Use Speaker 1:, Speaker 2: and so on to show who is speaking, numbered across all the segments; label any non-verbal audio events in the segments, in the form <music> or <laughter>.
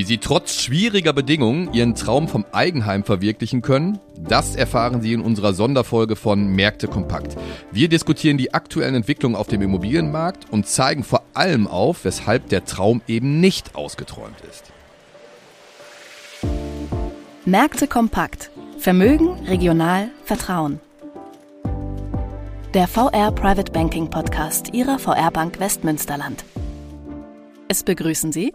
Speaker 1: Wie Sie trotz schwieriger Bedingungen Ihren Traum vom Eigenheim verwirklichen können, das erfahren Sie in unserer Sonderfolge von Märkte Kompakt. Wir diskutieren die aktuellen Entwicklungen auf dem Immobilienmarkt und zeigen vor allem auf, weshalb der Traum eben nicht ausgeträumt ist.
Speaker 2: Märkte Kompakt. Vermögen, regional, Vertrauen. Der VR Private Banking Podcast Ihrer VR Bank Westmünsterland. Es begrüßen Sie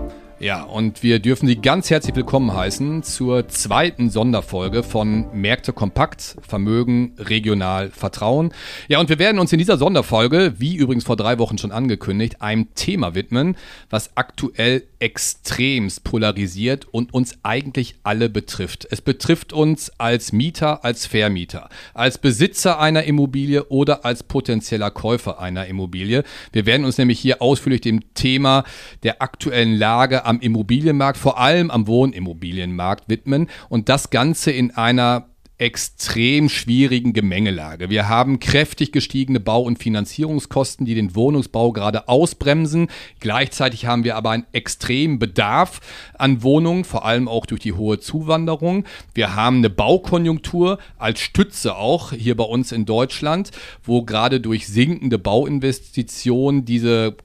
Speaker 1: Ja, und wir dürfen Sie ganz herzlich willkommen heißen zur zweiten Sonderfolge von Märkte kompakt, Vermögen, regional, Vertrauen. Ja, und wir werden uns in dieser Sonderfolge, wie übrigens vor drei Wochen schon angekündigt, einem Thema widmen, was aktuell extremst polarisiert und uns eigentlich alle betrifft. Es betrifft uns als Mieter, als Vermieter, als Besitzer einer Immobilie oder als potenzieller Käufer einer Immobilie. Wir werden uns nämlich hier ausführlich dem Thema der aktuellen Lage am Immobilienmarkt, vor allem am Wohnimmobilienmarkt widmen und das Ganze in einer extrem schwierigen Gemengelage. Wir haben kräftig gestiegene Bau- und Finanzierungskosten, die den Wohnungsbau gerade ausbremsen. Gleichzeitig haben wir aber einen extremen Bedarf an Wohnungen, vor allem auch durch die hohe Zuwanderung. Wir haben eine Baukonjunktur als Stütze auch hier bei uns in Deutschland, wo gerade durch sinkende Bauinvestitionen diese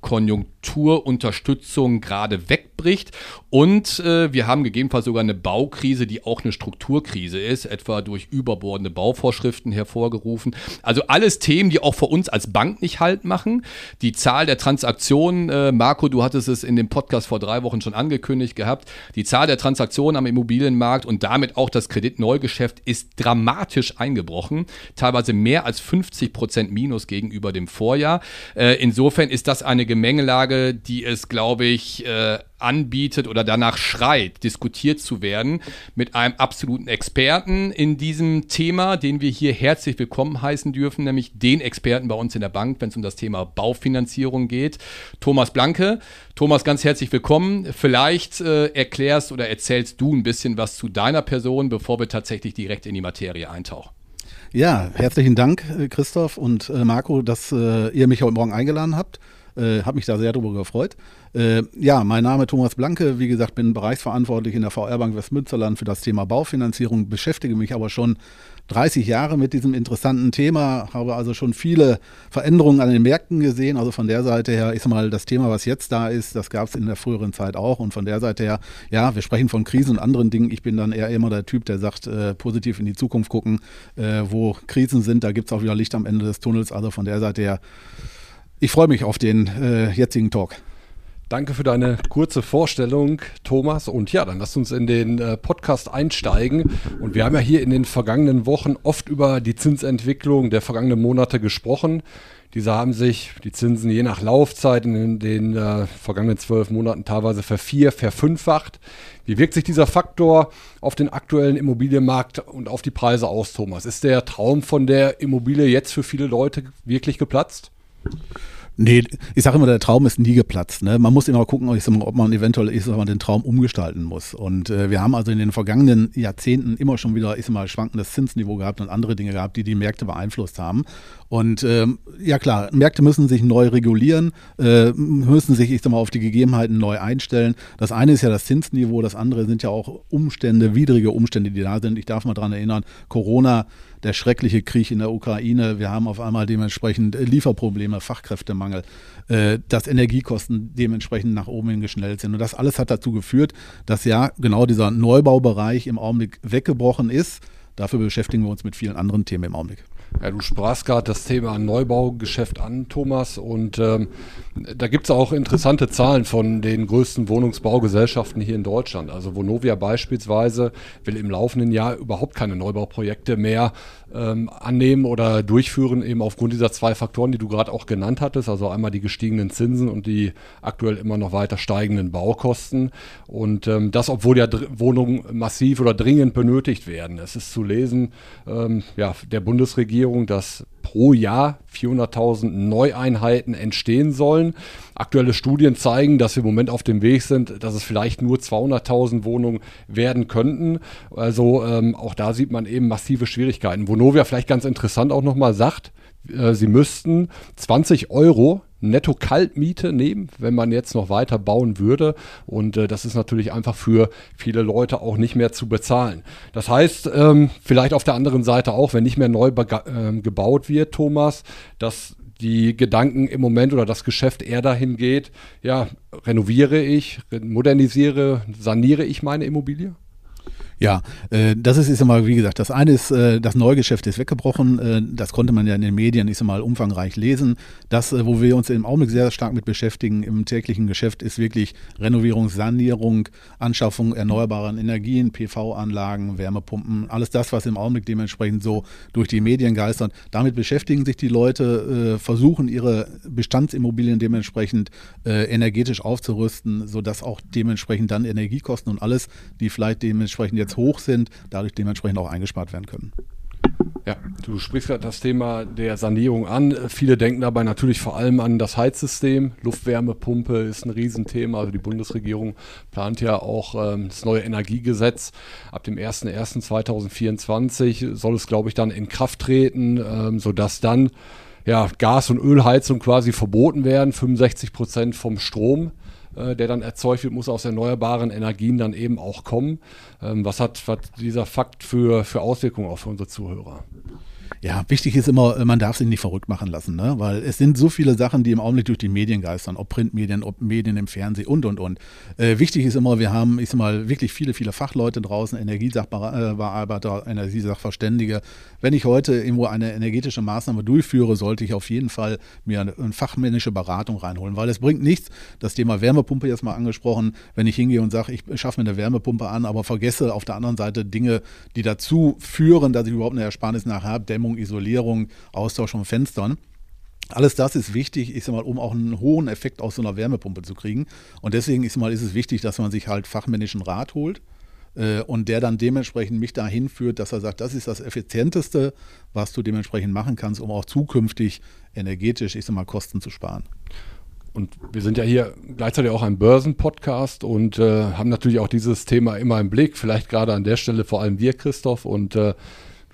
Speaker 1: Konjunkturunterstützung gerade wegbricht. Und äh, wir haben gegebenenfalls sogar eine Baukrise, die auch eine Strukturkrise ist, etwa durch überbordende Bauvorschriften hervorgerufen. Also alles Themen, die auch für uns als Bank nicht halt machen. Die Zahl der Transaktionen, äh, Marco, du hattest es in dem Podcast vor drei Wochen schon angekündigt gehabt, die Zahl der Transaktionen am Immobilienmarkt und damit auch das Kreditneugeschäft ist dramatisch eingebrochen. Teilweise mehr als 50 Prozent Minus gegenüber dem Vorjahr. Äh, insofern ist das eine Gemengelage, die es, glaube ich, äh, anbietet oder danach schreit, diskutiert zu werden mit einem absoluten Experten in diesem Thema, den wir hier herzlich willkommen heißen dürfen, nämlich den Experten bei uns in der Bank, wenn es um das Thema Baufinanzierung geht, Thomas Blanke. Thomas, ganz herzlich willkommen. Vielleicht äh, erklärst oder erzählst du ein bisschen was zu deiner Person, bevor wir tatsächlich direkt in die Materie eintauchen.
Speaker 3: Ja, herzlichen Dank, äh, Christoph und äh, Marco, dass äh, ihr mich heute Morgen eingeladen habt. Äh, habe mich da sehr darüber gefreut. Äh, ja, mein Name ist Thomas Blanke. Wie gesagt, bin bereichsverantwortlich in der VR Bank Westmünsterland für das Thema Baufinanzierung, beschäftige mich aber schon 30 Jahre mit diesem interessanten Thema, habe also schon viele Veränderungen an den Märkten gesehen. Also von der Seite her, ich sag mal, das Thema, was jetzt da ist, das gab es in der früheren Zeit auch. Und von der Seite her, ja, wir sprechen von Krisen und anderen Dingen. Ich bin dann eher immer der Typ, der sagt, äh, positiv in die Zukunft gucken. Äh, wo Krisen sind, da gibt es auch wieder Licht am Ende des Tunnels. Also von der Seite her, ich freue mich auf den äh, jetzigen Talk.
Speaker 4: Danke für deine kurze Vorstellung, Thomas. Und ja, dann lass uns in den äh, Podcast einsteigen. Und wir haben ja hier in den vergangenen Wochen oft über die Zinsentwicklung der vergangenen Monate gesprochen. Diese haben sich, die Zinsen je nach Laufzeit in den äh, vergangenen zwölf Monaten teilweise vervier, verfünffacht. Wie wirkt sich dieser Faktor auf den aktuellen Immobilienmarkt und auf die Preise aus, Thomas? Ist der Traum von der Immobilie jetzt für viele Leute wirklich geplatzt?
Speaker 3: Nee, ich sage immer, der Traum ist nie geplatzt. Ne? Man muss immer gucken, ob man eventuell ist, ob man den Traum umgestalten muss. Und äh, wir haben also in den vergangenen Jahrzehnten immer schon wieder, ich sag mal, schwankendes Zinsniveau gehabt und andere Dinge gehabt, die die Märkte beeinflusst haben. Und ähm, ja klar, Märkte müssen sich neu regulieren, äh, müssen sich, ich sag mal, auf die Gegebenheiten neu einstellen. Das eine ist ja das Zinsniveau, das andere sind ja auch Umstände, widrige Umstände, die da sind. Ich darf mal dran erinnern, Corona der schreckliche Krieg in der Ukraine. Wir haben auf einmal dementsprechend Lieferprobleme, Fachkräftemangel, äh, dass Energiekosten dementsprechend nach oben hin geschnellt sind. Und das alles hat dazu geführt, dass ja genau dieser Neubaubereich im Augenblick weggebrochen ist. Dafür beschäftigen wir uns mit vielen anderen Themen im Augenblick.
Speaker 4: Ja, du sprachst gerade das Thema Neubaugeschäft an, Thomas, und ähm, da gibt es auch interessante Zahlen von den größten Wohnungsbaugesellschaften hier in Deutschland. Also Vonovia beispielsweise will im laufenden Jahr überhaupt keine Neubauprojekte mehr ähm, annehmen oder durchführen, eben aufgrund dieser zwei Faktoren, die du gerade auch genannt hattest. Also einmal die gestiegenen Zinsen und die aktuell immer noch weiter steigenden Baukosten. Und ähm, das, obwohl ja Dr Wohnungen massiv oder dringend benötigt werden. Es ist zu lesen, ähm, ja, der Bundesregierung Bundesregierung, dass pro Jahr 400.000 Neueinheiten entstehen sollen. Aktuelle Studien zeigen, dass wir im Moment auf dem Weg sind, dass es vielleicht nur 200.000 Wohnungen werden könnten. Also ähm, auch da sieht man eben massive Schwierigkeiten. Vonovia vielleicht ganz interessant auch nochmal sagt, äh, sie müssten 20 Euro Netto-Kaltmiete nehmen, wenn man jetzt noch weiter bauen würde. Und äh, das ist natürlich einfach für viele Leute auch nicht mehr zu bezahlen. Das heißt, ähm, vielleicht auf der anderen Seite auch, wenn nicht mehr neu äh, gebaut wird, Thomas, dass die Gedanken im Moment oder das Geschäft eher dahin geht, ja, renoviere ich, modernisiere, saniere ich meine Immobilie?
Speaker 3: Ja, äh, das ist, ist immer, wie gesagt, das eine ist, äh, das Neugeschäft ist weggebrochen. Äh, das konnte man ja in den Medien, ist mal umfangreich lesen. Das, wo wir uns im Augenblick sehr stark mit beschäftigen im täglichen Geschäft, ist wirklich Renovierung, Sanierung, Anschaffung erneuerbaren Energien, PV-Anlagen, Wärmepumpen, alles das, was im Augenblick dementsprechend so durch die Medien geistert. Damit beschäftigen sich die Leute, versuchen ihre Bestandsimmobilien dementsprechend energetisch aufzurüsten, sodass auch dementsprechend dann Energiekosten und alles, die vielleicht dementsprechend jetzt jetzt hoch sind, dadurch dementsprechend auch eingespart werden können.
Speaker 4: Ja, du sprichst gerade das Thema der Sanierung an. Viele denken dabei natürlich vor allem an das Heizsystem. Luftwärmepumpe ist ein Riesenthema. Also die Bundesregierung plant ja auch ähm, das neue Energiegesetz. Ab dem 01.01.2024 soll es, glaube ich, dann in Kraft treten, ähm, sodass dann ja, Gas- und Ölheizung quasi verboten werden. 65 Prozent vom Strom äh, der dann erzeugt wird, muss aus erneuerbaren Energien dann eben auch kommen. Ähm, was hat, was dieser Fakt für, für Auswirkungen auch für unsere Zuhörer?
Speaker 3: Ja, wichtig ist immer, man darf sich nicht verrückt machen lassen, ne? weil es sind so viele Sachen, die im Augenblick durch die Medien geistern, ob Printmedien, ob Medien im Fernsehen und, und, und. Äh, wichtig ist immer, wir haben, ich sag mal, wirklich viele, viele Fachleute draußen, Energiesachbearbeiter, Energiesachverständige. Wenn ich heute irgendwo eine energetische Maßnahme durchführe, sollte ich auf jeden Fall mir eine, eine fachmännische Beratung reinholen, weil es bringt nichts, das Thema Wärmepumpe jetzt mal angesprochen, wenn ich hingehe und sage, ich schaffe mir eine Wärmepumpe an, aber vergesse auf der anderen Seite Dinge, die dazu führen, dass ich überhaupt eine Ersparnis nachher habe, Dämmung Isolierung, Austausch von Fenstern. Alles das ist wichtig, ich sag mal, um auch einen hohen Effekt aus so einer Wärmepumpe zu kriegen. Und deswegen ist, mal, ist es wichtig, dass man sich halt fachmännischen Rat holt äh, und der dann dementsprechend mich dahin führt, dass er sagt, das ist das Effizienteste, was du dementsprechend machen kannst, um auch zukünftig energetisch, ich sag mal, Kosten zu sparen.
Speaker 4: Und wir sind ja hier gleichzeitig auch ein Börsenpodcast und äh, haben natürlich auch dieses Thema immer im Blick. Vielleicht gerade an der Stelle vor allem wir, Christoph. Und äh,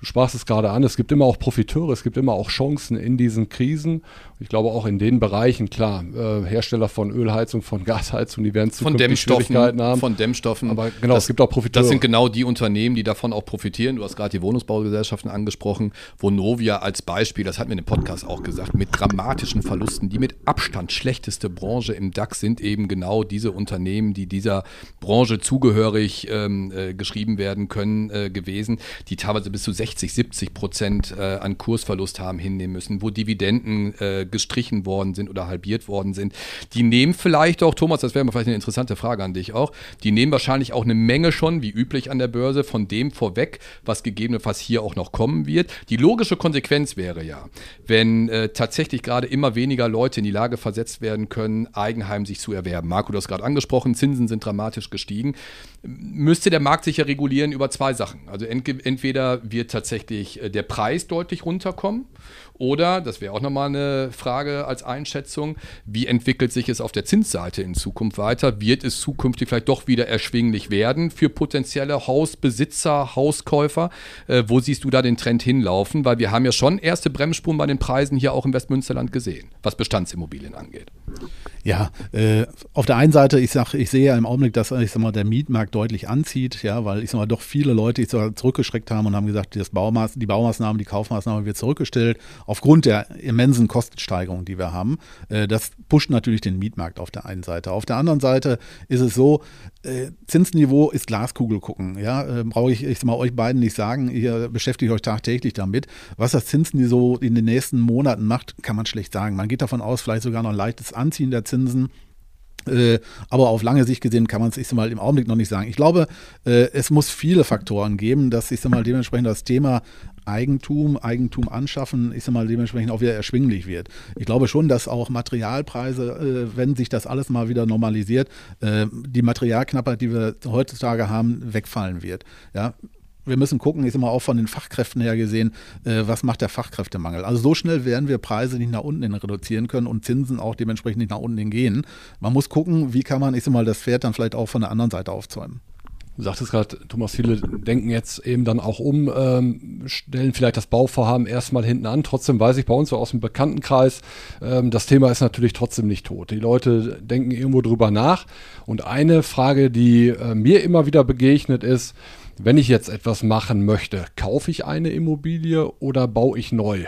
Speaker 4: Du sprachst es gerade an, es gibt immer auch Profiteure, es gibt immer auch Chancen in diesen Krisen. Ich glaube auch in den Bereichen, klar, äh, Hersteller von Ölheizung, von <laughs> Gasheizung, die werden
Speaker 1: von Dämmstoffen,
Speaker 4: haben.
Speaker 1: Von Dämmstoffen.
Speaker 4: Aber genau, das, es gibt auch Profiteure.
Speaker 1: Das sind genau die Unternehmen, die davon auch profitieren. Du hast gerade die Wohnungsbaugesellschaften angesprochen. Vonovia als Beispiel, das hatten wir in dem Podcast auch gesagt, mit dramatischen Verlusten. Die mit Abstand schlechteste Branche im DAX sind eben genau diese Unternehmen, die dieser Branche zugehörig ähm, äh, geschrieben werden können, äh, gewesen, die teilweise bis zu 60, 70 Prozent äh, an Kursverlust haben hinnehmen müssen, wo Dividenden äh, gestrichen worden sind oder halbiert worden sind. Die nehmen vielleicht auch, Thomas, das wäre vielleicht eine interessante Frage an dich auch, die nehmen wahrscheinlich auch eine Menge schon, wie üblich an der Börse, von dem vorweg, was gegebenenfalls hier auch noch kommen wird. Die logische Konsequenz wäre ja, wenn äh, tatsächlich gerade immer weniger Leute in die Lage versetzt werden können, Eigenheim sich zu erwerben. Marco, du hast gerade angesprochen, Zinsen sind dramatisch gestiegen. Müsste der Markt sich ja regulieren über zwei Sachen. Also entweder wird tatsächlich äh, der Preis deutlich runterkommen oder, das wäre auch nochmal eine Frage als Einschätzung, wie entwickelt sich es auf der Zinsseite in Zukunft weiter? Wird es zukünftig vielleicht doch wieder erschwinglich werden für potenzielle Hausbesitzer, Hauskäufer? Äh, wo siehst du da den Trend hinlaufen? Weil wir haben ja schon erste Bremsspuren bei den Preisen hier auch im Westmünsterland gesehen, was Bestandsimmobilien angeht.
Speaker 3: Ja, äh, auf der einen Seite, ich sag, ich sehe ja im Augenblick, dass ich sag mal, der Mietmarkt deutlich anzieht, ja, weil ich sag mal, doch viele Leute ich sag, zurückgeschreckt haben und haben gesagt, das Baumaß, die Baumaßnahmen, die Kaufmaßnahmen wird zurückgestellt, aufgrund der immensen Kostensteigerung, die wir haben. Äh, das pusht natürlich den Mietmarkt auf der einen Seite. Auf der anderen Seite ist es so, äh, Zinsniveau ist Glaskugel gucken. Ja, äh, brauche ich, ich mal, euch beiden nicht sagen. Ihr beschäftigt euch tagtäglich damit. Was das Zinsniveau in den nächsten Monaten macht, kann man schlecht sagen. Man geht davon aus, vielleicht sogar noch ein leichtes Anziehen der Zinsen. Äh, aber auf lange Sicht gesehen kann man es, mal, im Augenblick noch nicht sagen. Ich glaube, äh, es muss viele Faktoren geben, dass ich mal, dementsprechend das Thema Eigentum, Eigentum anschaffen, ich mal, dementsprechend auch wieder erschwinglich wird. Ich glaube schon, dass auch Materialpreise, äh, wenn sich das alles mal wieder normalisiert, die Materialknappheit, die wir heutzutage haben, wegfallen wird. Ja, wir müssen gucken, ist immer auch von den Fachkräften her gesehen, äh, was macht der Fachkräftemangel. Also so schnell werden wir Preise nicht nach unten hin reduzieren können und Zinsen auch dementsprechend nicht nach unten hin gehen. Man muss gucken, wie kann man, ich sag mal, das Pferd dann vielleicht auch von der anderen Seite aufzäumen.
Speaker 4: Du sagtest gerade, Thomas, viele denken jetzt eben dann auch um, ähm, stellen vielleicht das Bauvorhaben erstmal hinten an. Trotzdem weiß ich bei uns so aus dem Bekanntenkreis, ähm, das Thema ist natürlich trotzdem nicht tot. Die Leute denken irgendwo drüber nach. Und eine Frage, die äh, mir immer wieder begegnet ist, wenn ich jetzt etwas machen möchte, kaufe ich eine Immobilie oder baue ich neu?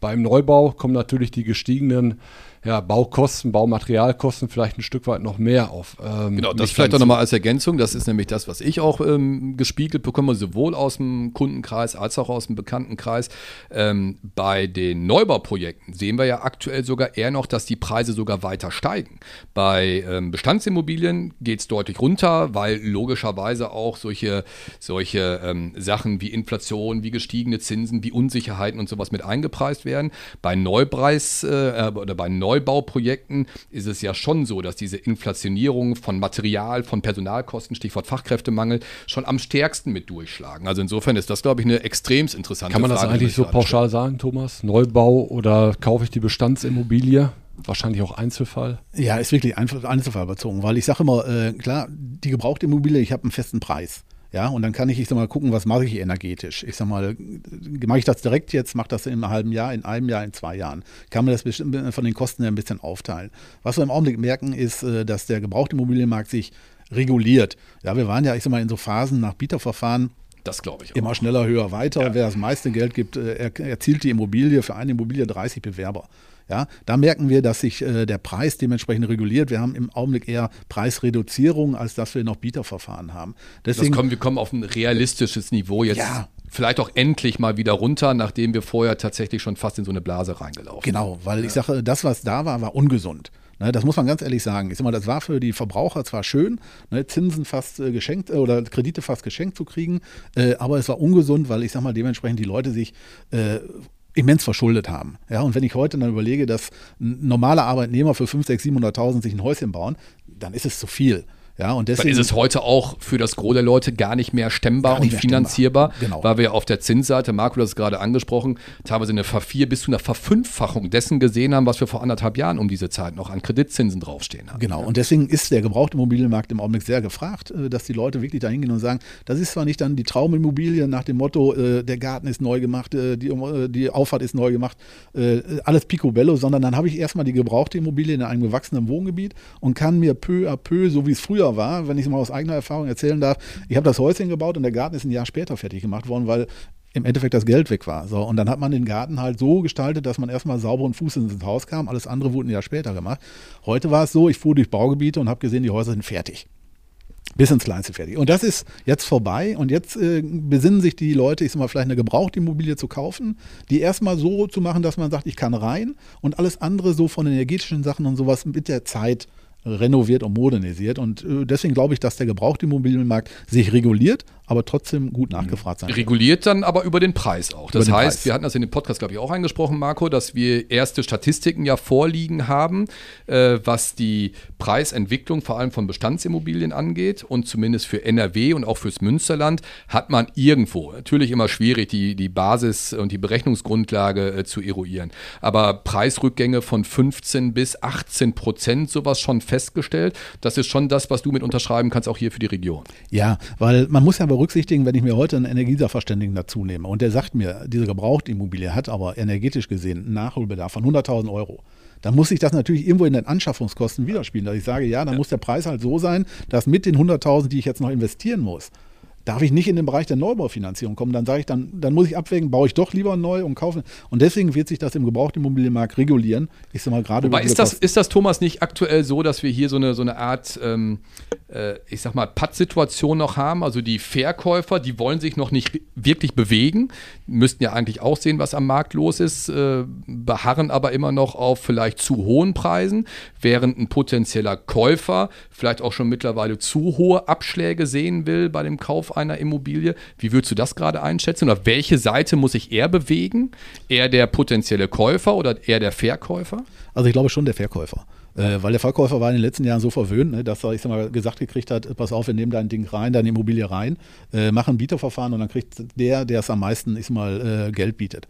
Speaker 4: Beim Neubau kommen natürlich die gestiegenen ja, Baukosten, Baumaterialkosten vielleicht ein Stück weit noch mehr auf.
Speaker 1: Ähm, genau, das vielleicht auch nochmal als Ergänzung. Das ist nämlich das, was ich auch ähm, gespiegelt bekomme, sowohl aus dem Kundenkreis als auch aus dem Bekanntenkreis. Ähm, bei den Neubauprojekten sehen wir ja aktuell sogar eher noch, dass die Preise sogar weiter steigen. Bei ähm, Bestandsimmobilien geht es deutlich runter, weil logischerweise auch solche, solche ähm, Sachen wie Inflation, wie gestiegene Zinsen, wie Unsicherheiten und sowas mit eingepreist werden. Bei Neupreis äh, oder bei Neu Neubauprojekten ist es ja schon so, dass diese Inflationierung von Material, von Personalkosten, Stichwort Fachkräftemangel, schon am stärksten mit durchschlagen. Also insofern ist das, glaube ich, eine extrem interessante
Speaker 4: Frage. Kann man Frage, das eigentlich so pauschal sagen, Thomas? Neubau oder kaufe ich die Bestandsimmobilie? Wahrscheinlich auch Einzelfall.
Speaker 3: Ja, ist wirklich Einzelfallbezogen, weil ich sage immer, äh, klar, die gebrauchte Immobilie, ich habe einen festen Preis. Ja, und dann kann ich, ich sag mal, gucken, was mache ich energetisch. Ich sag mal, mache ich das direkt jetzt, mache das in einem halben Jahr, in einem Jahr, in zwei Jahren. Kann man das von den Kosten her ein bisschen aufteilen. Was wir im Augenblick merken, ist, äh, dass der gebrauchte Immobilienmarkt sich reguliert. Ja, wir waren ja, ich sag mal, in so Phasen nach Bieterverfahren.
Speaker 1: Das glaube ich
Speaker 3: auch. Immer schneller, höher, weiter. Ja. Wer das meiste Geld gibt, äh, erzielt die Immobilie für eine Immobilie 30 Bewerber. Ja, da merken wir, dass sich äh, der Preis dementsprechend reguliert. Wir haben im Augenblick eher Preisreduzierung, als dass wir noch Bieterverfahren haben.
Speaker 1: Deswegen, kommen, wir kommen auf ein realistisches Niveau jetzt. Ja, vielleicht auch endlich mal wieder runter, nachdem wir vorher tatsächlich schon fast in so eine Blase reingelaufen
Speaker 3: sind. Genau, weil ich sage, das, was da war, war ungesund. Ne, das muss man ganz ehrlich sagen. Ich sag mal, das war für die Verbraucher zwar schön, ne, Zinsen fast äh, geschenkt äh, oder Kredite fast geschenkt zu kriegen, äh, aber es war ungesund, weil ich sag mal, dementsprechend die Leute sich immens verschuldet haben. Ja, und wenn ich heute dann überlege, dass normale Arbeitnehmer für 5, 6, 700.000 sich ein Häuschen bauen, dann ist es zu viel. Ja, und deswegen
Speaker 1: Dann ist es heute auch für das Gros der Leute gar nicht mehr stemmbar nicht und mehr finanzierbar, stemmbar. Genau. weil wir auf der Zinsseite, Marco es gerade angesprochen, teilweise eine Vervier- bis zu einer Verfünffachung dessen gesehen haben, was wir vor anderthalb Jahren um diese Zeit noch an Kreditzinsen draufstehen haben.
Speaker 3: Genau, und deswegen ist der gebrauchte Immobilienmarkt im Augenblick sehr gefragt, äh, dass die Leute wirklich da hingehen und sagen, das ist zwar nicht dann die Traumimmobilie nach dem Motto, äh, der Garten ist neu gemacht, äh, die, die Auffahrt ist neu gemacht, alles picobello, sondern dann habe ich erstmal die gebrauchte Immobilie in einem gewachsenen Wohngebiet und kann mir peu à peu, so wie es früher früher war, wenn ich es mal aus eigener Erfahrung erzählen darf, ich habe das Häuschen gebaut und der Garten ist ein Jahr später fertig gemacht worden, weil im Endeffekt das Geld weg war. So, und dann hat man den Garten halt so gestaltet, dass man erstmal sauberen Fuß ins Haus kam. Alles andere wurde ein Jahr später gemacht. Heute war es so, ich fuhr durch Baugebiete und habe gesehen, die Häuser sind fertig. Bis ins Kleinste fertig. Und das ist jetzt vorbei. Und jetzt äh, besinnen sich die Leute, ich sag mal, vielleicht eine Gebrauchtimmobilie zu kaufen, die erstmal so zu machen, dass man sagt, ich kann rein und alles andere so von energetischen Sachen und sowas mit der Zeit renoviert und modernisiert. Und äh, deswegen glaube ich, dass der Gebrauchtimmobilienmarkt sich reguliert, aber trotzdem gut nachgefragt sein.
Speaker 1: Reguliert dann aber über den Preis auch. Das heißt, Preis. wir hatten das in dem Podcast, glaube ich, auch angesprochen, Marco, dass wir erste Statistiken ja vorliegen haben, äh, was die Preisentwicklung vor allem von Bestandsimmobilien angeht. Und zumindest für NRW und auch fürs Münsterland hat man irgendwo, natürlich immer schwierig, die, die Basis und die Berechnungsgrundlage äh, zu eruieren. Aber Preisrückgänge von 15 bis 18 Prozent, sowas schon festgestellt. Das ist schon das, was du mit unterschreiben kannst, auch hier für die Region.
Speaker 3: Ja, weil man muss ja berücksichtigen, wenn ich mir heute einen Energiesachverständigen dazu nehme und der sagt mir, diese Gebrauchtimmobilie hat aber energetisch gesehen einen Nachholbedarf von 100.000 Euro dann muss ich das natürlich irgendwo in den Anschaffungskosten widerspiegeln. Dass ich sage, ja, dann ja. muss der Preis halt so sein, dass mit den 100.000, die ich jetzt noch investieren muss, darf ich nicht in den Bereich der Neubaufinanzierung kommen. Dann sage ich, dann, dann muss ich abwägen, baue ich doch lieber neu und kaufe. Und deswegen wird sich das im Gebrauchtimmobilienmarkt regulieren. Ich sage mal gerade.
Speaker 1: Wobei ist das, ist das, Thomas, nicht aktuell so, dass wir hier so eine, so eine Art, ähm, äh, ich sag mal, Patt-Situation noch haben? Also die Verkäufer, die wollen sich noch nicht wirklich bewegen, müssten ja eigentlich auch sehen, was am Markt los ist, äh, beharren aber immer noch auf vielleicht zu hohen Preisen, während ein potenzieller Käufer vielleicht auch schon mittlerweile zu hohe Abschläge sehen will bei dem Kauf Einer Immobilie. Wie würdest du das gerade einschätzen? Oder welche Seite muss sich eher bewegen? Eher der potenzielle Käufer oder eher der Verkäufer?
Speaker 3: Also ich glaube schon der Verkäufer. Äh, weil der Verkäufer war in den letzten Jahren so verwöhnt, ne, dass er, ich sag mal, gesagt gekriegt hat, pass auf, wir nehmen dein Ding rein, deine Immobilie rein, äh, machen ein Bieterverfahren und dann kriegt der, der es am meisten, ich sag mal, äh, Geld bietet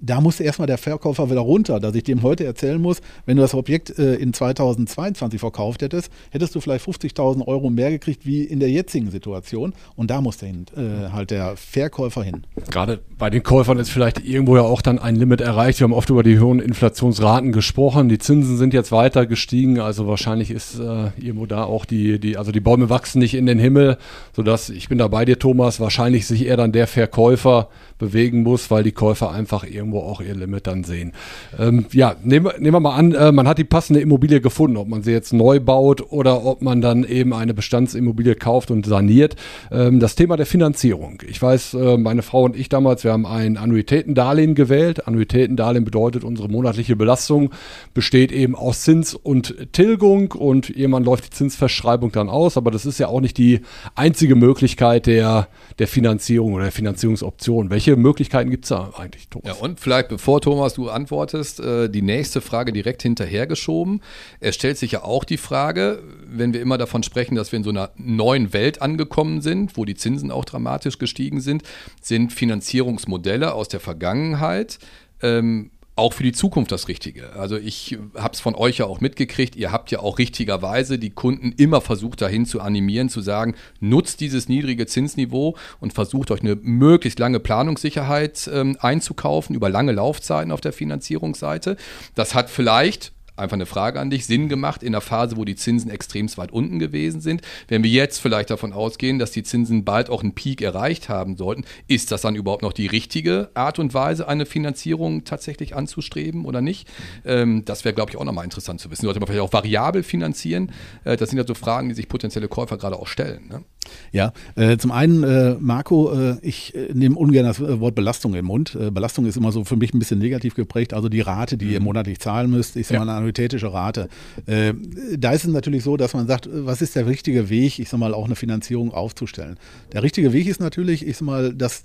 Speaker 3: da muss erstmal der Verkäufer wieder runter, dass ich dem heute erzählen muss, wenn du das Objekt äh, in 2022 verkauft hättest, hättest du vielleicht 50.000 Euro mehr gekriegt wie in der jetzigen Situation. Und da muss der äh, halt der Verkäufer hin.
Speaker 4: Gerade bei den Käufern ist vielleicht irgendwo ja auch dann ein Limit erreicht. Wir haben oft über die hohen Inflationsraten gesprochen. Die Zinsen sind jetzt weiter gestiegen. Also wahrscheinlich ist äh, irgendwo da auch die, die, also die Bäume wachsen nicht in den Himmel, sodass, ich bin da bei dir, Thomas, wahrscheinlich sich eher dann der Verkäufer bewegen muss, weil die Käufer einfach irgendwo auch ihr Limit dann sehen. Ähm, ja, nehmen, nehmen wir mal an, äh, man hat die passende Immobilie gefunden, ob man sie jetzt neu baut oder ob man dann eben eine Bestandsimmobilie kauft und saniert. Ähm, das Thema der Finanzierung. Ich weiß, äh, meine Frau und ich damals, wir haben ein Annuitätendarlehen gewählt. Annuitätendarlehen bedeutet, unsere monatliche Belastung besteht eben aus Zins und Tilgung und irgendwann läuft die Zinsverschreibung dann aus, aber das ist ja auch nicht die einzige Möglichkeit der, der Finanzierung oder der Finanzierungsoption. Welche welche Möglichkeiten gibt es da eigentlich,
Speaker 1: Thomas? Ja, und vielleicht bevor Thomas du antwortest, äh, die nächste Frage direkt hinterhergeschoben. Es stellt sich ja auch die Frage, wenn wir immer davon sprechen, dass wir in so einer neuen Welt angekommen sind, wo die Zinsen auch dramatisch gestiegen sind, sind Finanzierungsmodelle aus der Vergangenheit ähm, auch für die Zukunft das Richtige. Also ich habe es von euch ja auch mitgekriegt, ihr habt ja auch richtigerweise die Kunden immer versucht dahin zu animieren, zu sagen, nutzt dieses niedrige Zinsniveau und versucht euch eine möglichst lange Planungssicherheit ähm, einzukaufen über lange Laufzeiten auf der Finanzierungsseite. Das hat vielleicht einfach eine Frage an dich, Sinn gemacht in der Phase, wo die Zinsen extrem weit unten gewesen sind. Wenn wir jetzt vielleicht davon ausgehen, dass die Zinsen bald auch einen Peak erreicht haben sollten, ist das dann überhaupt noch die richtige Art und Weise, eine Finanzierung tatsächlich anzustreben oder nicht? Ähm, das wäre, glaube ich, auch nochmal interessant zu wissen. Sollte man vielleicht auch variabel finanzieren? Äh, das sind ja so Fragen, die sich potenzielle Käufer gerade auch stellen. Ne?
Speaker 3: Ja, äh, zum einen, äh, Marco, äh, ich äh, nehme ungern das äh, Wort Belastung den Mund. Äh, Belastung ist immer so für mich ein bisschen negativ geprägt. Also die Rate, die ihr mhm. monatlich zahlen müsst, ist ja. immer eine annuitätische Rate. da ist es natürlich so, dass man sagt, was ist der richtige Weg, ich sag mal, auch eine Finanzierung aufzustellen. Der richtige Weg ist natürlich, ich sag mal, dass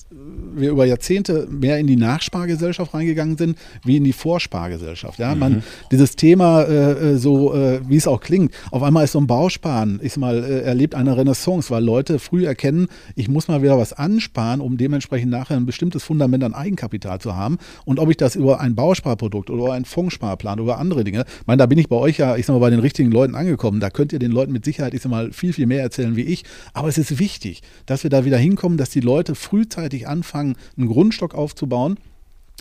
Speaker 3: wir über Jahrzehnte mehr in die Nachspargesellschaft reingegangen sind, wie in die Vorspargesellschaft. Ja, mhm. man, dieses Thema, so wie es auch klingt, auf einmal ist so ein Bausparen, ich sag mal, erlebt eine Renaissance, weil Leute Leute früh erkennen, ich muss mal wieder was ansparen, um dementsprechend nachher ein bestimmtes Fundament an Eigenkapital zu haben. Und ob ich das über ein Bausparprodukt oder einen Fondssparplan oder andere Dinge, ich meine, da bin ich bei euch ja, ich sag mal, bei den richtigen Leuten angekommen. Da könnt ihr den Leuten mit Sicherheit, ich sag mal, viel, viel mehr erzählen wie ich. Aber es ist wichtig, dass wir da wieder hinkommen, dass die Leute frühzeitig anfangen, einen Grundstock aufzubauen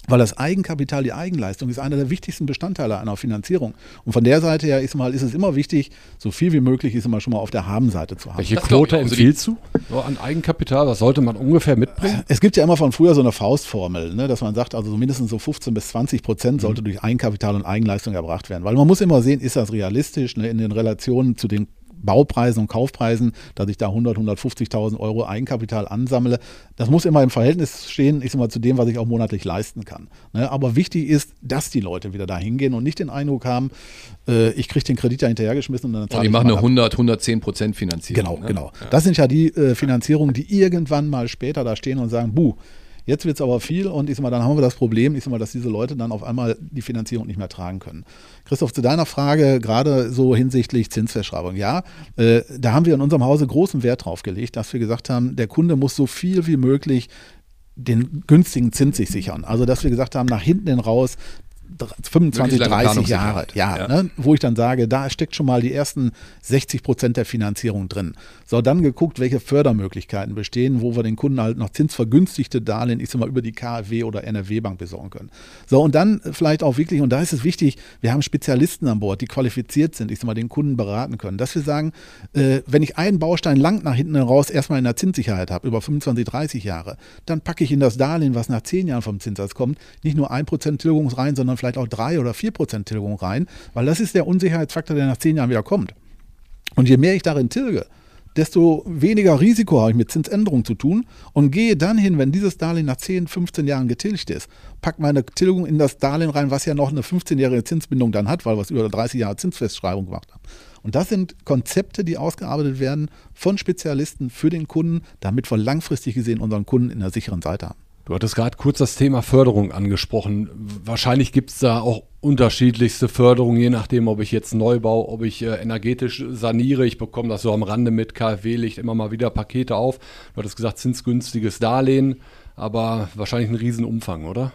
Speaker 3: weil das Eigenkapital, die Eigenleistung ist einer der wichtigsten Bestandteile einer Finanzierung. Und von der Seite her ist, mal, ist es immer wichtig, so viel wie möglich ist immer schon mal auf der Habenseite zu haben.
Speaker 4: Welche Quote empfiehlst du so an Eigenkapital? Was sollte man ungefähr mitbringen?
Speaker 3: Es gibt ja immer von früher so eine Faustformel, ne, dass man sagt, also so mindestens so 15 bis 20 Prozent sollte mhm. durch Eigenkapital und Eigenleistung erbracht werden. Weil man muss immer sehen, ist das realistisch ne, in den Relationen zu den Baupreisen und Kaufpreisen, dass ich da 100, 150.000 Euro Eigenkapital ansammle. Das muss immer im Verhältnis stehen, ich sag mal, zu dem, was ich auch monatlich leisten kann. Ne? Aber wichtig ist, dass die Leute wieder da hingehen und nicht den Eindruck haben, äh, ich kriege den Kredit ja hinterhergeschmissen und dann
Speaker 1: zahle und die machen eine 100, 110 Prozent Finanzierung.
Speaker 3: Genau, ne? genau. Ja. Das sind ja die äh, Finanzierungen, die irgendwann mal später da stehen und sagen, buh, Jetzt wird es aber viel und ich sag mal, dann haben wir das Problem, ich sag mal, dass diese Leute dann auf einmal die Finanzierung nicht mehr tragen können. Christoph, zu deiner Frage, gerade so hinsichtlich Zinsverschreibung. Ja, äh, da haben wir in unserem Hause großen Wert drauf gelegt, dass wir gesagt haben, der Kunde muss so viel wie möglich den günstigen Zins sich sichern. Also, dass wir gesagt haben, nach hinten hin raus, 25, 30 Jahre, ja, ja. Ne, wo ich dann sage, da steckt schon mal die ersten 60 Prozent der Finanzierung drin. So, dann geguckt, welche Fördermöglichkeiten bestehen, wo wir den Kunden halt noch zinsvergünstigte Darlehen, ich sag mal, über die KfW oder NRW-Bank besorgen können. So, und dann vielleicht auch wirklich, und da ist es wichtig, wir haben Spezialisten an Bord, die qualifiziert sind, ich sag mal, den Kunden beraten können, dass wir sagen, äh, wenn ich einen Baustein lang nach hinten raus erstmal in der Zinssicherheit habe, über 25, 30 Jahre, dann packe ich in das Darlehen, was nach 10 Jahren vom Zinssatz kommt, nicht nur 1% Tilgung rein, sondern vielleicht auch 3 oder 4% Tilgung rein, weil das ist der Unsicherheitsfaktor, der nach 10 Jahren wieder kommt. Und je mehr ich darin tilge, desto weniger Risiko habe ich mit Zinsänderungen zu tun und gehe dann hin, wenn dieses Darlehen nach 10, 15 Jahren getilgt ist, pack meine Tilgung in das Darlehen rein, was ja noch eine 15-jährige Zinsbindung dann hat, weil wir es über 30 Jahre Zinsfestschreibung gemacht haben. Und das sind Konzepte, die ausgearbeitet werden von Spezialisten für den Kunden, damit wir langfristig gesehen unseren Kunden in der sicheren Seite haben.
Speaker 4: Du hattest gerade kurz das Thema Förderung angesprochen. Wahrscheinlich gibt es da auch unterschiedlichste Förderungen, je nachdem, ob ich jetzt neu baue, ob ich äh, energetisch saniere. Ich bekomme das so am Rande mit KfW-Licht immer mal wieder Pakete auf. Du hattest gesagt, zinsgünstiges Darlehen, aber wahrscheinlich ein Riesenumfang, oder?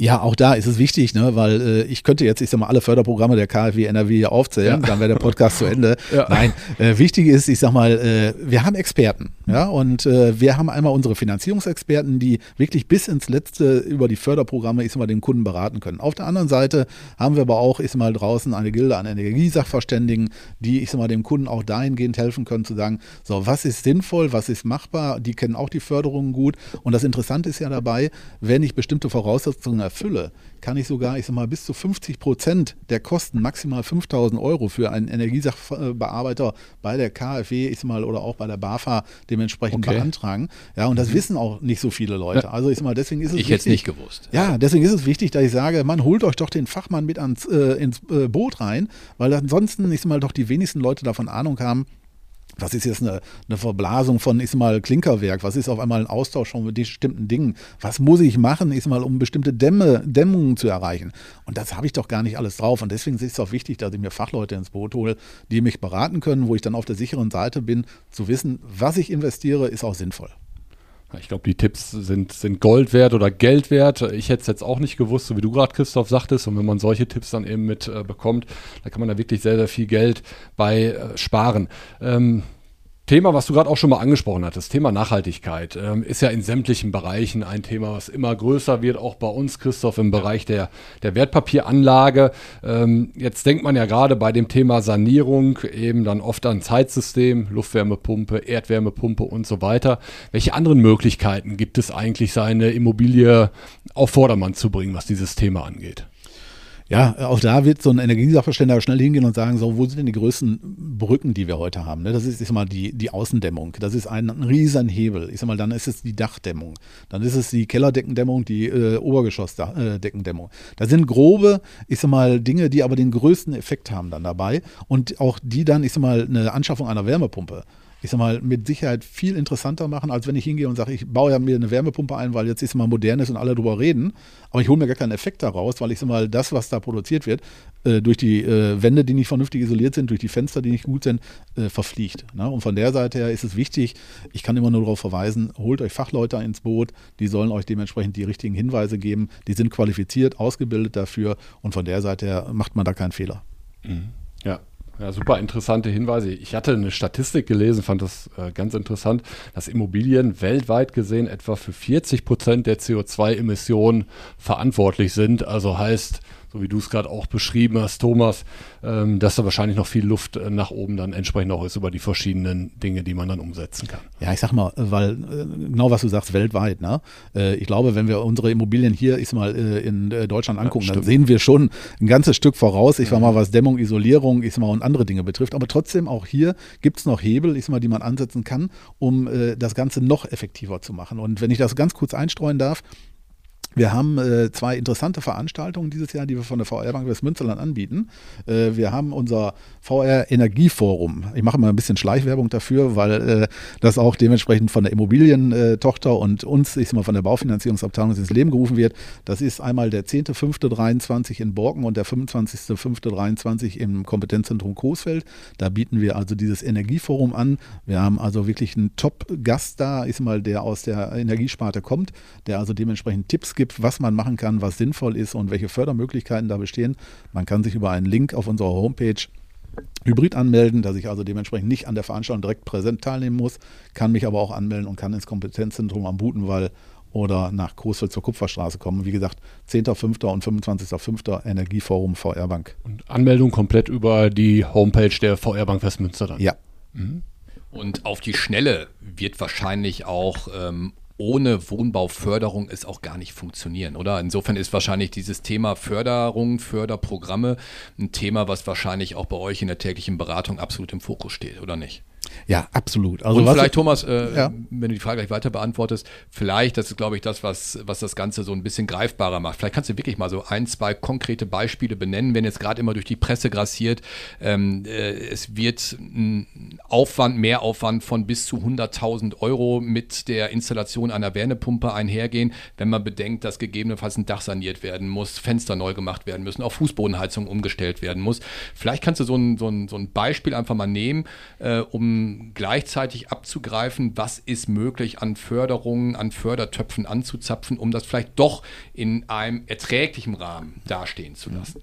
Speaker 3: Ja, auch da ist es wichtig, ne, weil äh, ich könnte jetzt, ich sag mal, alle Förderprogramme der KfW NRW hier aufzählen, ja. dann wäre der Podcast zu Ende. <laughs> Ja. Nein, äh, wichtig ist, ich sag mal, äh, wir haben Experten, ja, und äh, wir haben einmal unsere Finanzierungsexperten, die wirklich bis ins Letzte über die Förderprogramme, ich sag mal, den Kunden beraten können. Auf der anderen Seite haben wir aber auch, ich sag mal, draußen eine Gilde an Energiesachverständigen, die, ich sag mal, dem Kunden auch dahingehend helfen können, zu sagen, so, was ist sinnvoll, was ist machbar, die kennen auch die Förderungen gut. Und das Interessante ist ja dabei, wenn ich bestimmte Voraussetzungen erfülle, kann ich sogar, ich sag mal, bis zu 50 Prozent der Kosten, maximal 5000 Euro für einen Energiesachbearbeiter bei der KfW, ich sag mal, oder auch bei der BAFA dementsprechend okay. beantragen. Ja, und das mhm. wissen auch nicht so viele Leute. Also ich sag mal, deswegen ist es
Speaker 1: Ich hätte es nicht gewusst.
Speaker 3: Ja, deswegen ist es wichtig, dass ich sage, man holt euch doch den Fachmann mit ans, äh, ins äh, Boot rein, weil ansonsten, ich sag mal, doch die wenigsten Leute davon Ahnung haben, was ist jetzt eine, eine Verblasung von, ist mal Klinkerwerk? Was ist auf einmal ein Austausch von bestimmten Dingen? Was muss ich machen, ist mal, um bestimmte Dämme, Dämmungen zu erreichen? Und das habe ich doch gar nicht alles drauf. Und deswegen ist es auch wichtig, dass ich mir Fachleute ins Boot hole, die mich beraten können, wo ich dann auf der sicheren Seite bin, zu wissen, was ich investiere, ist auch sinnvoll.
Speaker 4: Ich glaube, die Tipps sind, sind Gold wert oder Geld wert. Ich hätte es jetzt auch nicht gewusst, so wie du gerade, Christoph, sagtest. Und wenn man solche Tipps dann eben mit äh, bekommt, da kann man da wirklich sehr, sehr viel Geld bei äh, sparen. Ähm, Thema, was du gerade auch schon mal angesprochen hattest, Thema Nachhaltigkeit, ähm, ist ja in sämtlichen Bereichen ein Thema, was immer größer wird, auch bei uns, Christoph, im Bereich der, der Wertpapieranlage. Ähm, jetzt denkt man ja gerade bei dem Thema Sanierung eben dann oft an Zeitsystem, Luftwärmepumpe, Erdwärmepumpe und so weiter. Welche anderen Möglichkeiten gibt es eigentlich, seine Immobilie auf Vordermann zu bringen, was dieses Thema angeht?
Speaker 3: Ja, auch da wird so ein Energiesachverständiger schnell hingehen und sagen, so, wo sind denn die größten Brücken, die wir heute haben? Ne? Das ist, ich sag mal, die, die Außendämmung. Das ist ein, ein riesen Hebel. Ich sag mal, dann ist es die Dachdämmung. Dann ist es die Kellerdeckendämmung, die äh, Obergeschossdeckendämmung. Da sind grobe, ich sag mal, Dinge, die aber den größten Effekt haben dann dabei. Und auch die dann, ich sag mal, eine Anschaffung einer Wärmepumpe ich sag mal, mit Sicherheit viel interessanter machen, als wenn ich hingehe und sage, ich baue ja mir eine Wärmepumpe ein, weil jetzt ist mal modern ist und alle drüber reden. Aber ich hole mir gar keinen Effekt daraus, weil ich sag mal, das, was da produziert wird, äh, durch die äh, Wände, die nicht vernünftig isoliert sind, durch die Fenster, die nicht gut sind, äh, verfliegt. Ne? Und von der Seite her ist es wichtig, ich kann immer nur darauf verweisen, holt euch Fachleute ins Boot, die sollen euch dementsprechend die richtigen Hinweise geben, die sind qualifiziert, ausgebildet dafür und von der Seite her macht man da keinen Fehler.
Speaker 4: Mhm. Ja, super interessante Hinweise. Ich hatte eine Statistik gelesen, fand das äh, ganz interessant, dass Immobilien weltweit gesehen etwa für 40 Prozent der CO2-Emissionen verantwortlich sind. Also heißt, so wie du es gerade auch beschrieben hast, Thomas, ähm, dass da wahrscheinlich noch viel Luft äh, nach oben dann entsprechend auch ist über die verschiedenen Dinge, die man dann umsetzen kann.
Speaker 3: Ja, ich sag mal, weil äh, genau was du sagst, weltweit. Ne? Äh, ich glaube, wenn wir unsere Immobilien hier ich mal äh, in äh, Deutschland angucken, ja, dann sehen wir schon ein ganzes Stück voraus. Ich sag mal, was Dämmung, Isolierung, ich sag mal, und andere Dinge betrifft. Aber trotzdem auch hier gibt es noch Hebel, ich sag mal, die man ansetzen kann, um äh, das Ganze noch effektiver zu machen. Und wenn ich das ganz kurz einstreuen darf, wir haben äh, zwei interessante Veranstaltungen dieses Jahr, die wir von der VR Bank Westmünsterland anbieten. Äh, wir haben unser VR Energieforum. Ich mache mal ein bisschen Schleichwerbung dafür, weil äh, das auch dementsprechend von der Immobilientochter und uns, ich sag mal, von der Baufinanzierungsabteilung ins Leben gerufen wird. Das ist einmal der 10.5.23 in Borken und der 25.5.23 im Kompetenzzentrum Coesfeld. Da bieten wir also dieses Energieforum an. Wir haben also wirklich einen Top-Gast da, ist mal der aus der Energiesparte kommt, der also dementsprechend Tipps gibt gibt, was man machen kann, was sinnvoll ist und welche Fördermöglichkeiten da bestehen. Man kann sich über einen Link auf unserer Homepage Hybrid anmelden, dass ich also dementsprechend nicht an der Veranstaltung direkt präsent teilnehmen muss, kann mich aber auch anmelden und kann ins Kompetenzzentrum am Butenwall oder nach Coesfeld zur Kupferstraße kommen. Wie gesagt, 10.05. und 25.05. Energieforum VR Bank.
Speaker 4: Und Anmeldung komplett über die Homepage der VR Bank Westmünster dann?
Speaker 3: Ja. Mhm.
Speaker 1: Und auf die Schnelle wird wahrscheinlich auch ähm, ohne Wohnbauförderung es auch gar nicht funktionieren, oder? Insofern ist wahrscheinlich dieses Thema Förderung, Förderprogramme ein Thema, was wahrscheinlich auch bei euch in der täglichen Beratung absolut im Fokus steht, oder nicht?
Speaker 3: Ja, absolut.
Speaker 1: Also und vielleicht, Thomas, äh, ja. wenn du die Frage gleich weiter beantwortest, vielleicht, das ist, glaube ich, das, was, was das Ganze so ein bisschen greifbarer macht. Vielleicht kannst du wirklich mal so ein, zwei konkrete Beispiele benennen, wenn jetzt gerade immer durch die Presse grassiert, ähm, äh, es wird ein Aufwand, Mehraufwand von bis zu 100.000 Euro mit der Installation einer Wärmepumpe einhergehen, wenn man bedenkt, dass gegebenenfalls ein Dach saniert werden muss, Fenster neu gemacht werden müssen, auf Fußbodenheizung umgestellt werden muss. Vielleicht kannst du so ein, so ein, so ein Beispiel einfach mal nehmen, äh, um gleichzeitig abzugreifen, was ist möglich an Förderungen, an Fördertöpfen anzuzapfen, um das vielleicht doch in einem erträglichen Rahmen dastehen zu lassen.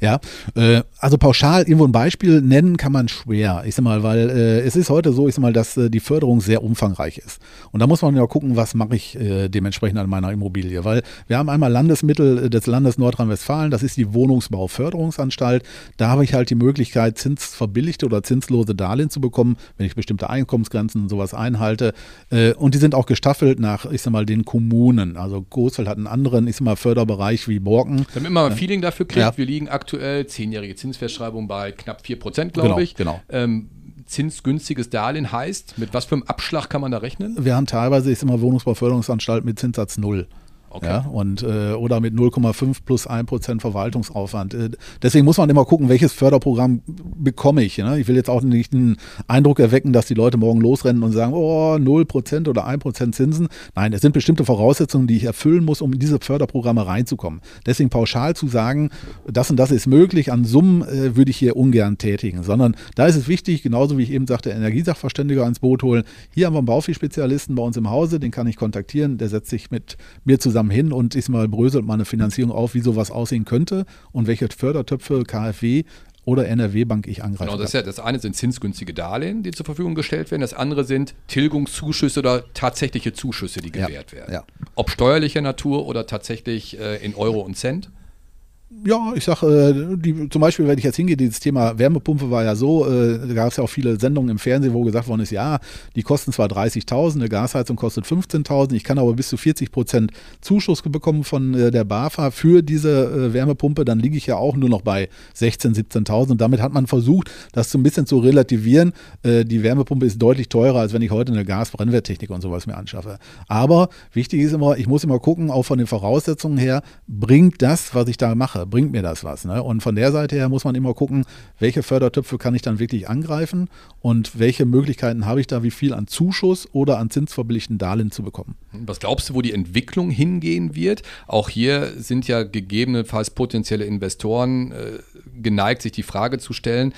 Speaker 3: Ja, äh, also pauschal irgendwo ein Beispiel nennen kann man schwer. Ich sag mal, weil äh, es ist heute so, ich sag mal, dass äh, die Förderung sehr umfangreich ist. Und da muss man ja gucken, was mache ich äh, dementsprechend an meiner Immobilie. Weil wir haben einmal Landesmittel des Landes Nordrhein-Westfalen, das ist die Wohnungsbauförderungsanstalt. Da habe ich halt die Möglichkeit, zinsverbilligte oder zinslose Darlehen zu bekommen, wenn ich bestimmte Einkommensgrenzen und sowas einhalte. Äh, und die sind auch gestaffelt nach, ich sag mal, den Kommunen. Also Großfeld hat einen anderen, ich sag mal, Förderbereich wie Borken.
Speaker 1: Damit man ein Feeling dafür kriegt, ja. wir liegen aktuell, zehnjährige Zinsfestschreibung bei knapp 4 Prozent, glaube
Speaker 3: genau,
Speaker 1: ich.
Speaker 3: Genau.
Speaker 1: Ähm, zinsgünstiges Darlehen heißt, mit was für einem Abschlag kann man da rechnen?
Speaker 3: Wir haben teilweise, ich sag mal, Wohnungsbauförderungsanstalt mit Zinssatz null. Okay. Ja, und, äh, oder mit 0,5 plus 1% Verwaltungsaufwand. Äh, deswegen muss man immer gucken, welches Förderprogramm bekomme ich. Ne? Ich will jetzt auch nicht einen Eindruck erwecken, dass die Leute morgen losrennen und sagen, oh, 0% oder 1% Zinsen. Nein, es sind bestimmte Voraussetzungen, die ich erfüllen muss, um in diese Förderprogramme reinzukommen. Deswegen pauschal zu sagen, das und das ist möglich, an Summen äh, würde ich hier ungern tätigen, sondern da ist es wichtig, genauso wie ich eben sagte, Energiesachverständiger ans Boot holen. Hier haben wir einen Baufi-Spezialisten bei uns im Hause, den kann ich kontaktieren, der setzt sich mit mir zusammen zusammen hin und ist mal bröselt mal eine Finanzierung auf, wie sowas aussehen könnte und welche Fördertöpfe KfW oder NRW-Bank ich angreife.
Speaker 1: Genau, das, ja, das eine sind zinsgünstige Darlehen, die zur Verfügung gestellt werden. Das andere sind Tilgungszuschüsse oder tatsächliche Zuschüsse, die gewährt ja, werden. Ja. Ob steuerlicher Natur oder tatsächlich äh, in Euro und Cent
Speaker 3: ja, ich sag, äh, zum Beispiel, wenn ich jetzt hingehe, dieses Thema Wärmepumpe war ja so, äh, da gab es ja auch viele Sendungen im Fernsehen, wo gesagt worden ist, ja, die kosten zwar 30.000, eine Gasheizung kostet 15.000, ich kann aber bis zu 40 Prozent Zuschuss bekommen von äh, der BAFA für diese äh, Wärmepumpe, dann liege ich ja auch nur noch bei 16.000, 17.000 und damit hat man versucht, das so ein bisschen zu relativieren. Äh, die Wärmepumpe ist deutlich teurer, als wenn ich heute eine Gasbrennwerttechnik und sowas mir anschaffe. Aber wichtig ist immer, ich muss immer gucken, auch von den Voraussetzungen her, bringt das, was ich da mache, bringt mir das was. Ne? Und von der Seite her muss man immer gucken, welche Fördertöpfe kann ich dann wirklich angreifen und welche Möglichkeiten habe ich da, wie viel an Zuschuss oder an zinsverbilligten Darlehen zu bekommen.
Speaker 1: Was glaubst du, wo die Entwicklung hingehen wird? Auch hier sind ja gegebenenfalls potenzielle Investoren äh, geneigt, sich die Frage zu stellen,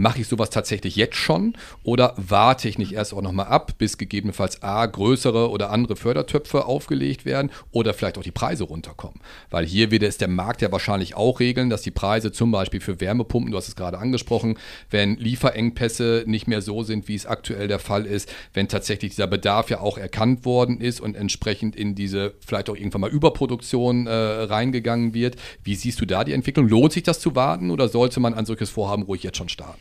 Speaker 1: mache ich sowas tatsächlich jetzt schon oder warte ich nicht erst auch nochmal ab, bis gegebenenfalls A, größere oder andere Fördertöpfe aufgelegt werden oder vielleicht auch die Preise runterkommen? Weil hier wird es der Markt ja wahrscheinlich auch regeln, dass die Preise zum Beispiel für Wärmepumpen, du hast es gerade angesprochen, wenn Lieferengpässe nicht mehr so sind, wie es aktuell der Fall ist, wenn tatsächlich dieser Bedarf ja auch erkannt worden ist und entsprechend in diese vielleicht auch irgendwann mal Überproduktion äh, reingegangen wird. Wie siehst du da die Entwicklung? Lohnt sich das zu warten oder sollte man ein solches Vorhaben ruhig jetzt schon starten?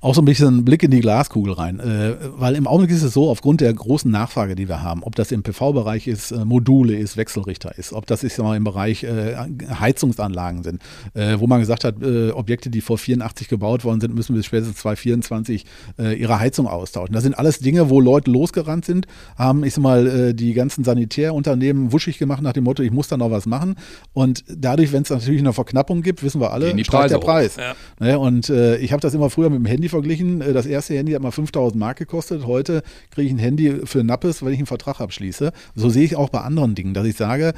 Speaker 3: auch so ein bisschen Blick in die Glaskugel rein. Äh, weil im Augenblick ist es so, aufgrund der großen Nachfrage, die wir haben, ob das im PV-Bereich ist, äh, Module ist, Wechselrichter ist, ob das ist im Bereich äh, Heizungsanlagen sind, äh, wo man gesagt hat, äh, Objekte, die vor 84 gebaut worden sind, müssen bis spätestens 2024 äh, ihre Heizung austauschen. Das sind alles Dinge, wo Leute losgerannt sind, haben, ich sag mal, die ganzen Sanitärunternehmen wuschig gemacht nach dem Motto, ich muss da noch was machen. Und dadurch, wenn es natürlich eine Verknappung gibt, wissen wir alle,
Speaker 1: steigt
Speaker 3: der Preis. Ja. Ne? Und ich habe das immer früher mit dem Handy Verglichen. Äh, das erste Handy hat mal 5000 Mark gekostet. Heute kriege ich ein Handy für Nappes, wenn ich einen Vertrag abschließe. So sehe ich auch bei anderen Dingen, dass ich sage,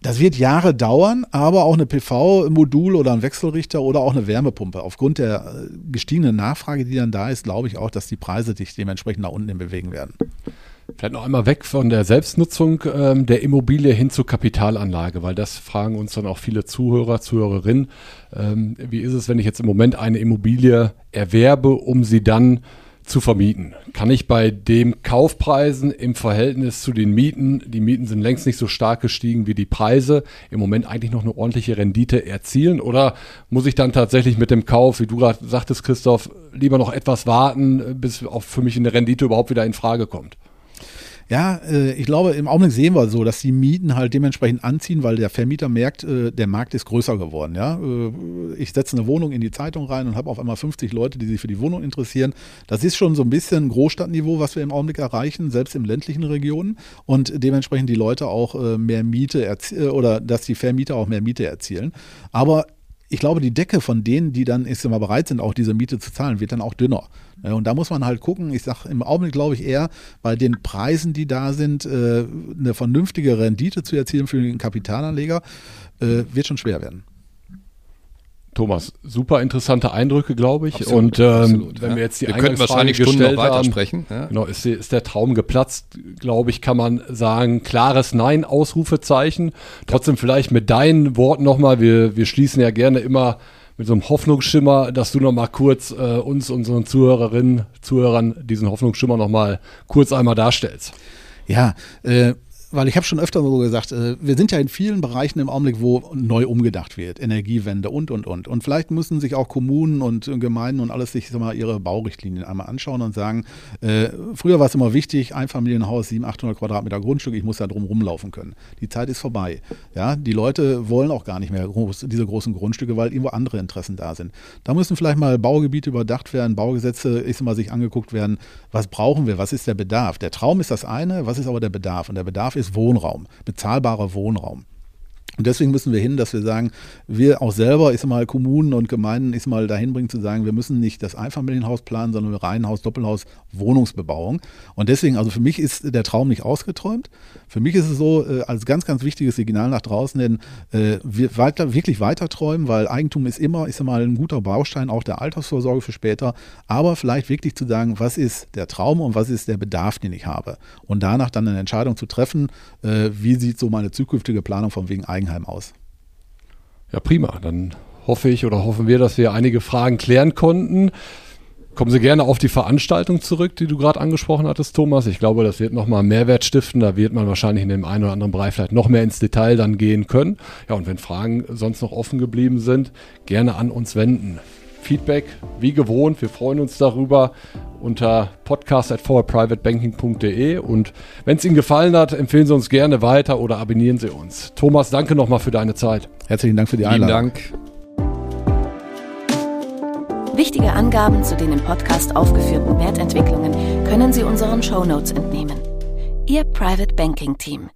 Speaker 3: das wird Jahre dauern, aber auch eine PV-Modul oder ein Wechselrichter oder auch eine Wärmepumpe. Aufgrund der äh, gestiegenen Nachfrage, die dann da ist, glaube ich auch, dass die Preise sich dementsprechend nach unten bewegen werden.
Speaker 4: Vielleicht noch einmal weg von der Selbstnutzung ähm, der Immobilie hin zur Kapitalanlage, weil das fragen uns dann auch viele Zuhörer, Zuhörerinnen. Ähm, wie ist es, wenn ich jetzt im Moment eine Immobilie erwerbe, um sie dann zu vermieten? Kann ich bei den Kaufpreisen im Verhältnis zu den Mieten, die Mieten sind längst nicht so stark gestiegen wie die Preise, im Moment eigentlich noch eine ordentliche Rendite erzielen? Oder muss ich dann tatsächlich mit dem Kauf, wie du gerade sagtest, Christoph, lieber noch etwas warten, bis auch für mich eine Rendite überhaupt wieder in Frage kommt?
Speaker 3: Ja, äh, ich glaube, im Augenblick sehen wir so, dass die Mieten halt dementsprechend anziehen, weil der Vermieter merkt, äh, der Markt ist größer geworden. Ja? Äh, ich setze eine Wohnung in die Zeitung rein und habe auf einmal 50 Leute, die sich für die Wohnung interessieren. Das ist schon so ein bisschen Großstadtniveau, was wir im Augenblick erreichen, selbst in ländlichen Regionen. Und dementsprechend die Leute auch mehr Miete oder dass die Vermieter auch mehr Miete erzielen. Aber ich glaube, die Decke von denen, die dann ist immer bereit sind, auch diese Miete zu zahlen, wird dann auch dünner. Und da muss man halt gucken. Ich sage im Augenblick glaube ich eher, bei den Preisen, die da sind, äh, eine vernünftige Rendite zu erzielen für den Kapitalanleger, äh, wird schon schwer werden.
Speaker 4: Thomas, super interessante Eindrücke, glaube ich.
Speaker 1: Absolut,
Speaker 4: und ähm, absolut, wenn ja. wir jetzt die
Speaker 1: wir könnten wahrscheinlich Stunden noch weiter sprechen.
Speaker 4: Ja. Genau, ist, ist, der Traum geplatzt, glaube ich, kann man sagen, klares Nein, Ausrufezeichen. Trotzdem vielleicht mit deinen Worten nochmal, wir, wir schließen ja gerne immer mit so einem Hoffnungsschimmer, dass du nochmal kurz äh, uns, unseren Zuhörerinnen, Zuhörern diesen Hoffnungsschimmer nochmal kurz einmal darstellst.
Speaker 3: Ja, äh, weil ich habe schon öfter so gesagt, äh, wir sind ja in vielen Bereichen im Augenblick, wo neu umgedacht wird, Energiewende und, und, und. Und vielleicht müssen sich auch Kommunen und Gemeinden und alles sich mal, ihre Baurichtlinien einmal anschauen und sagen, äh, früher war es immer wichtig, Einfamilienhaus, 700, 800 Quadratmeter Grundstück, ich muss da drum rumlaufen können. Die Zeit ist vorbei. Ja, die Leute wollen auch gar nicht mehr groß, diese großen Grundstücke, weil irgendwo andere Interessen da sind. Da müssen vielleicht mal Baugebiete überdacht werden, Baugesetze, ich mal, sich angeguckt werden, was brauchen wir, was ist der Bedarf. Der Traum ist das eine, was ist aber der Bedarf? Und der Bedarf ist Wohnraum, bezahlbarer Wohnraum. Und deswegen müssen wir hin, dass wir sagen, wir auch selber, ist mal Kommunen und Gemeinden, ist mal dahin bringen zu sagen, wir müssen nicht das Einfamilienhaus planen, sondern Reihenhaus, Doppelhaus, Wohnungsbebauung. Und deswegen, also für mich ist der Traum nicht ausgeträumt. Für mich ist es so, äh, als ganz, ganz wichtiges Signal nach draußen, denn äh, wir weiter, wirklich weiter träumen, weil Eigentum ist immer, ist mal ein guter Baustein auch der Altersvorsorge für später. Aber vielleicht wirklich zu sagen, was ist der Traum und was ist der Bedarf, den ich habe. Und danach dann eine Entscheidung zu treffen, äh, wie sieht so meine zukünftige Planung von wegen Eigentum Eigenheim aus.
Speaker 4: Ja, prima. Dann hoffe ich oder hoffen wir, dass wir einige Fragen klären konnten. Kommen Sie gerne auf die Veranstaltung zurück, die du gerade angesprochen hattest, Thomas. Ich glaube, das wird nochmal Mehrwert stiften. Da wird man wahrscheinlich in dem einen oder anderen Bereich vielleicht noch mehr ins Detail dann gehen können. Ja, und wenn Fragen sonst noch offen geblieben sind, gerne an uns wenden. Feedback, wie gewohnt, wir freuen uns darüber unter podcast.forwardprivatebanking.de und wenn es Ihnen gefallen hat, empfehlen Sie uns gerne weiter oder abonnieren Sie uns. Thomas, danke nochmal für deine Zeit.
Speaker 3: Herzlichen Dank für die Einladung. Vielen Dank.
Speaker 2: Wichtige Angaben zu den im Podcast aufgeführten Wertentwicklungen können Sie unseren Show Notes entnehmen. Ihr Private Banking Team.